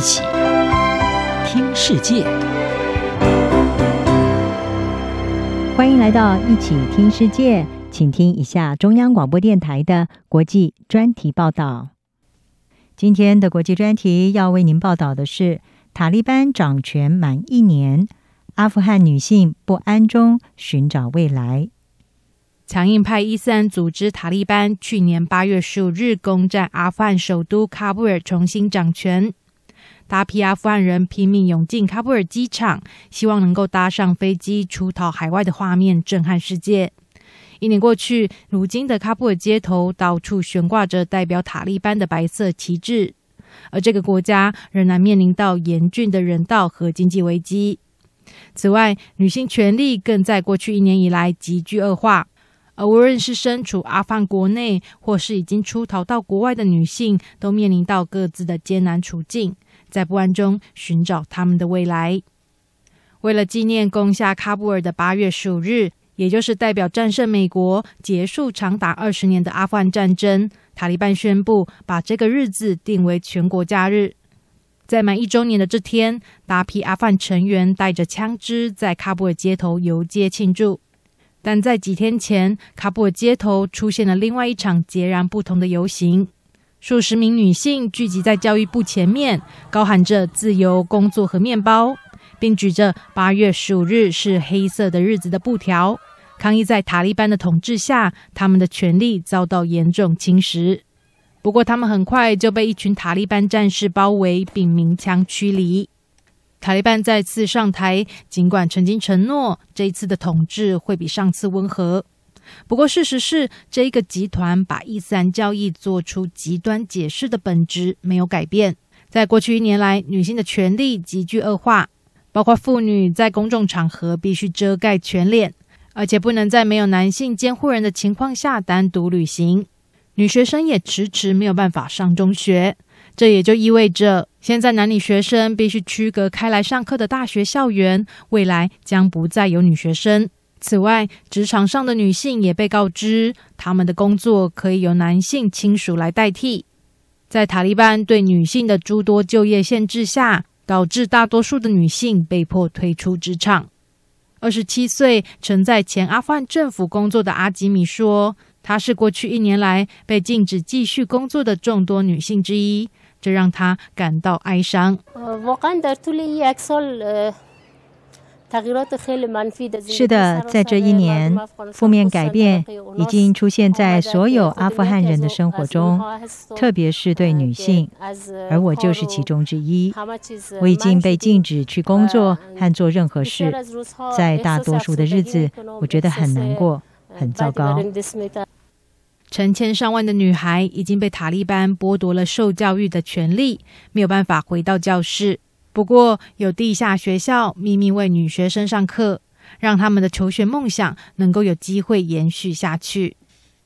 一起听世界，欢迎来到一起听世界，请听一下中央广播电台的国际专题报道。今天的国际专题要为您报道的是：塔利班掌权满一年，阿富汗女性不安中寻找未来。强硬派伊斯兰组织塔利班去年八月十五日攻占阿富汗首都喀布尔，重新掌权。大批阿富汗人拼命涌进喀布尔机场，希望能够搭上飞机出逃海外的画面震撼世界。一年过去，如今的喀布尔街头到处悬挂着代表塔利班的白色旗帜，而这个国家仍然面临到严峻的人道和经济危机。此外，女性权利更在过去一年以来急剧恶化。而无论是身处阿富汗国内，或是已经出逃到国外的女性，都面临到各自的艰难处境，在不安中寻找他们的未来。为了纪念攻下喀布尔的八月十五日，也就是代表战胜美国、结束长达二十年的阿富汗战争，塔利班宣布把这个日子定为全国假日。在满一周年的这天，大批阿富汗成员带着枪支在喀布尔街头游街庆祝。但在几天前，喀布尔街头出现了另外一场截然不同的游行。数十名女性聚集在教育部前面，高喊着“自由、工作和面包”，并举着“八月十五日是黑色的日子”的布条，抗议在塔利班的统治下，他们的权利遭到严重侵蚀。不过，他们很快就被一群塔利班战士包围，并鸣枪驱离。塔利班再次上台，尽管曾经承诺这一次的统治会比上次温和，不过事实是，这一个集团把伊斯兰教义做出极端解释的本质没有改变。在过去一年来，女性的权利急剧恶化，包括妇女在公众场合必须遮盖全脸，而且不能在没有男性监护人的情况下单独旅行。女学生也迟迟没有办法上中学。这也就意味着，现在男女学生必须区隔开来上课的大学校园，未来将不再有女学生。此外，职场上的女性也被告知，她们的工作可以由男性亲属来代替。在塔利班对女性的诸多就业限制下，导致大多数的女性被迫退出职场。二十七岁，曾在前阿富汗政府工作的阿吉米说，她是过去一年来被禁止继续工作的众多女性之一。这让她感到哀伤。是的，在这一年，负面改变已经出现在所有阿富汗人的生活中，特别是对女性，而我就是其中之一。我已经被禁止去工作和做任何事，在大多数的日子，我觉得很难过，很糟糕。成千上万的女孩已经被塔利班剥夺了受教育的权利，没有办法回到教室。不过，有地下学校秘密为女学生上课，让他们的求学梦想能够有机会延续下去。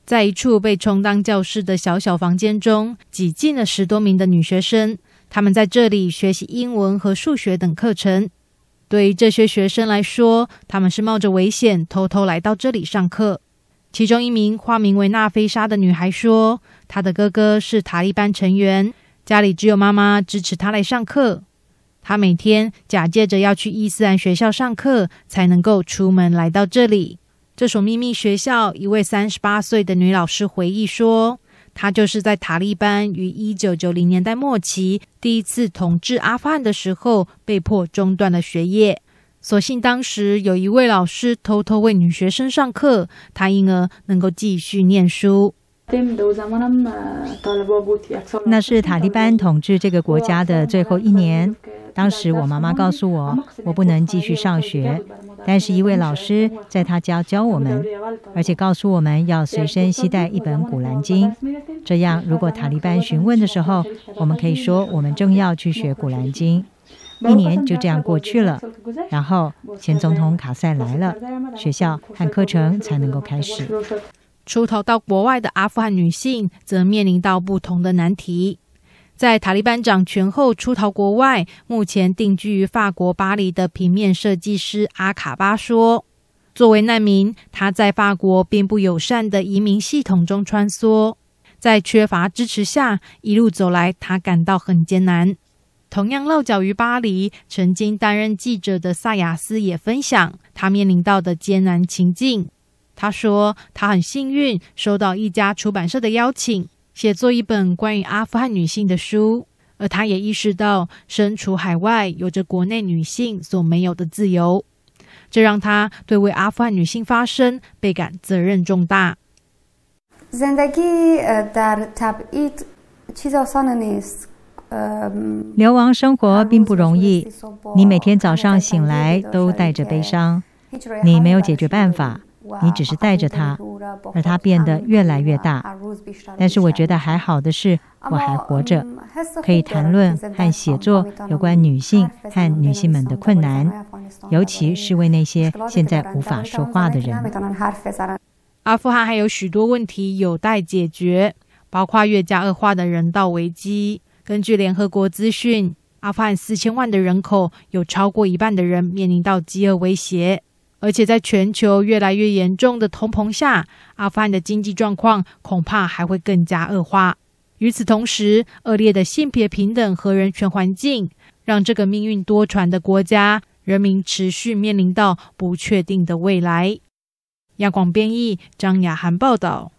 在一处被充当教室的小小房间中，挤进了十多名的女学生，她们在这里学习英文和数学等课程。对于这些学生来说，他们是冒着危险偷偷来到这里上课。其中一名化名为娜菲莎的女孩说：“她的哥哥是塔利班成员，家里只有妈妈支持她来上课。他每天假借着要去伊斯兰学校上课，才能够出门来到这里。这所秘密学校，一位三十八岁的女老师回忆说：‘她就是在塔利班于一九九零年代末期第一次统治阿富汗的时候，被迫中断了学业。’”所幸当时有一位老师偷偷为女学生上课，她因而能够继续念书。那是塔利班统治这个国家的最后一年。当时我妈妈告诉我，我不能继续上学，但是一位老师在他家教我们，而且告诉我们要随身携带一本《古兰经》，这样如果塔利班询问的时候，我们可以说我们正要去学《古兰经》。一年就这样过去了，然后前总统卡塞来了，学校和课程才能够开始。出逃到国外的阿富汗女性则面临到不同的难题。在塔利班掌权后出逃国外，目前定居于法国巴黎的平面设计师阿卡巴说：“作为难民，他在法国并不友善的移民系统中穿梭，在缺乏支持下，一路走来，他感到很艰难。”同样落脚于巴黎、曾经担任记者的萨亚斯也分享他面临到的艰难情境。他说：“他很幸运，收到一家出版社的邀请，写作一本关于阿富汗女性的书。而她也意识到，身处海外有着国内女性所没有的自由，这让她对为阿富汗女性发声倍感责任重大。”流亡生活并不容易，你每天早上醒来都带着悲伤，你没有解决办法。你只是带着它，而它变得越来越大。但是我觉得还好的是，我还活着，可以谈论和写作有关女性和女性们的困难，尤其是为那些现在无法说话的人。阿富汗还有许多问题有待解决，包括越加恶化的人道危机。根据联合国资讯，阿富汗四千万的人口有超过一半的人面临到饥饿威胁。而且，在全球越来越严重的通膨下，阿富汗的经济状况恐怕还会更加恶化。与此同时，恶劣的性别平等和人权环境，让这个命运多舛的国家人民持续面临到不确定的未来。亚广编译张雅涵报道。